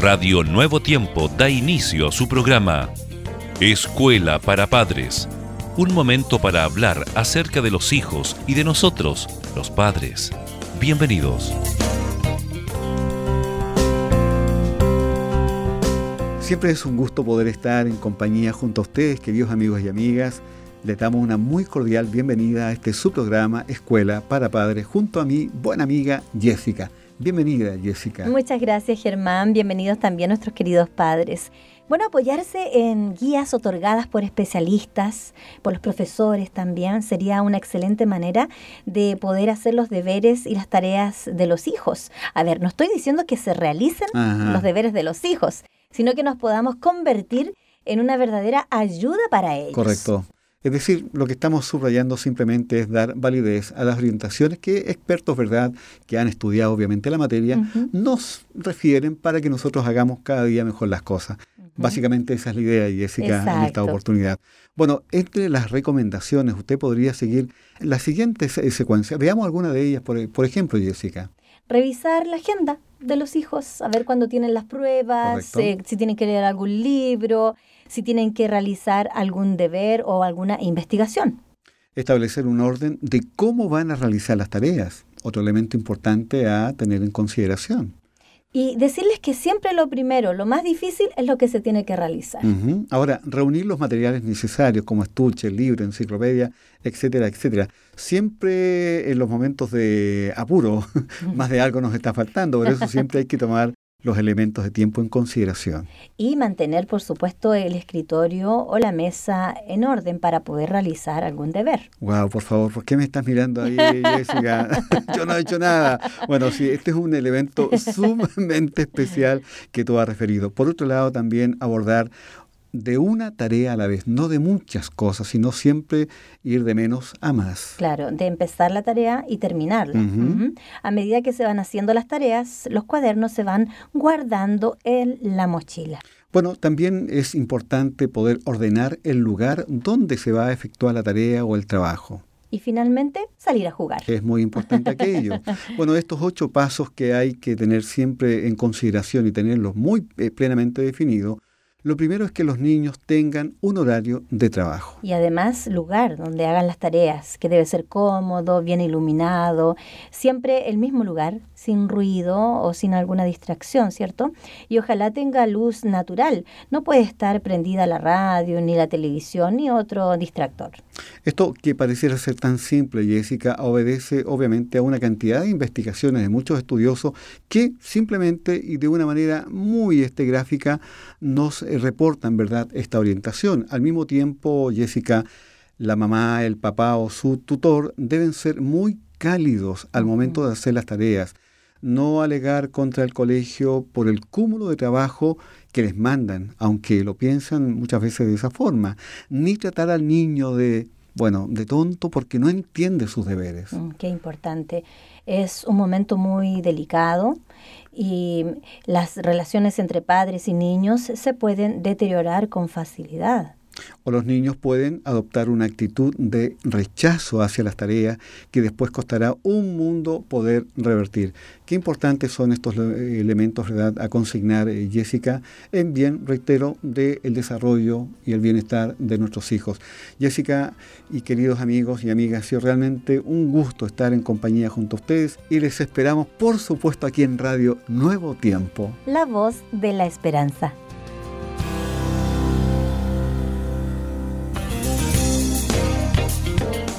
Radio Nuevo Tiempo da inicio a su programa Escuela para Padres. Un momento para hablar acerca de los hijos y de nosotros, los padres. Bienvenidos. Siempre es un gusto poder estar en compañía junto a ustedes, queridos amigos y amigas. Le damos una muy cordial bienvenida a este su programa Escuela para Padres junto a mi buena amiga Jessica. Bienvenida, Jessica. Muchas gracias, Germán. Bienvenidos también nuestros queridos padres. Bueno, apoyarse en guías otorgadas por especialistas, por los profesores también, sería una excelente manera de poder hacer los deberes y las tareas de los hijos. A ver, no estoy diciendo que se realicen los deberes de los hijos, sino que nos podamos convertir en una verdadera ayuda para ellos. Correcto. Es decir, lo que estamos subrayando simplemente es dar validez a las orientaciones que expertos, ¿verdad?, que han estudiado obviamente la materia, nos refieren para que nosotros hagamos cada día mejor las cosas. Básicamente esa es la idea, Jessica, en esta oportunidad. Bueno, entre las recomendaciones, usted podría seguir la siguiente secuencia. Veamos alguna de ellas, por, por ejemplo, Jessica. Revisar la agenda de los hijos, a ver cuándo tienen las pruebas, eh, si tienen que leer algún libro, si tienen que realizar algún deber o alguna investigación. Establecer un orden de cómo van a realizar las tareas, otro elemento importante a tener en consideración. Y decirles que siempre lo primero, lo más difícil es lo que se tiene que realizar. Ahora, reunir los materiales necesarios como estuche, libro, enciclopedia, etcétera, etcétera. Siempre en los momentos de apuro, más de algo nos está faltando, por eso siempre hay que tomar los elementos de tiempo en consideración. Y mantener, por supuesto, el escritorio o la mesa en orden para poder realizar algún deber. Wow, por favor, ¿por qué me estás mirando ahí, Jessica? Yo no he hecho nada. Bueno, sí, este es un elemento sumamente especial que tú has referido. Por otro lado, también abordar de una tarea a la vez, no de muchas cosas, sino siempre ir de menos a más. Claro, de empezar la tarea y terminarla. A medida que se van haciendo las tareas, los cuadernos se van guardando en la mochila. Bueno, también es importante poder ordenar el lugar donde se va a efectuar la tarea o el trabajo. Y finalmente, salir a jugar. Es muy importante aquello. bueno, estos ocho pasos que hay que tener siempre en consideración y tenerlos muy eh, plenamente definidos, lo primero es que los niños tengan un horario de trabajo. Y además lugar donde hagan las tareas, que debe ser cómodo, bien iluminado, siempre el mismo lugar, sin ruido o sin alguna distracción, ¿cierto? Y ojalá tenga luz natural. No puede estar prendida la radio, ni la televisión, ni otro distractor. Esto que pareciera ser tan simple, Jessica, obedece obviamente a una cantidad de investigaciones de muchos estudiosos que simplemente y de una manera muy este, gráfica nos reportan, ¿verdad?, esta orientación. Al mismo tiempo, Jessica, la mamá, el papá o su tutor deben ser muy cálidos al momento de hacer las tareas, no alegar contra el colegio por el cúmulo de trabajo que les mandan, aunque lo piensan muchas veces de esa forma, ni tratar al niño de, bueno, de tonto porque no entiende sus deberes. Mm, qué importante. Es un momento muy delicado y las relaciones entre padres y niños se pueden deteriorar con facilidad o los niños pueden adoptar una actitud de rechazo hacia las tareas que después costará un mundo poder revertir. Qué importantes son estos elementos ¿verdad? a consignar, eh, Jessica, en bien, reitero, del desarrollo y el bienestar de nuestros hijos. Jessica y queridos amigos y amigas, ha sido realmente un gusto estar en compañía junto a ustedes y les esperamos, por supuesto, aquí en Radio Nuevo Tiempo. La voz de la esperanza.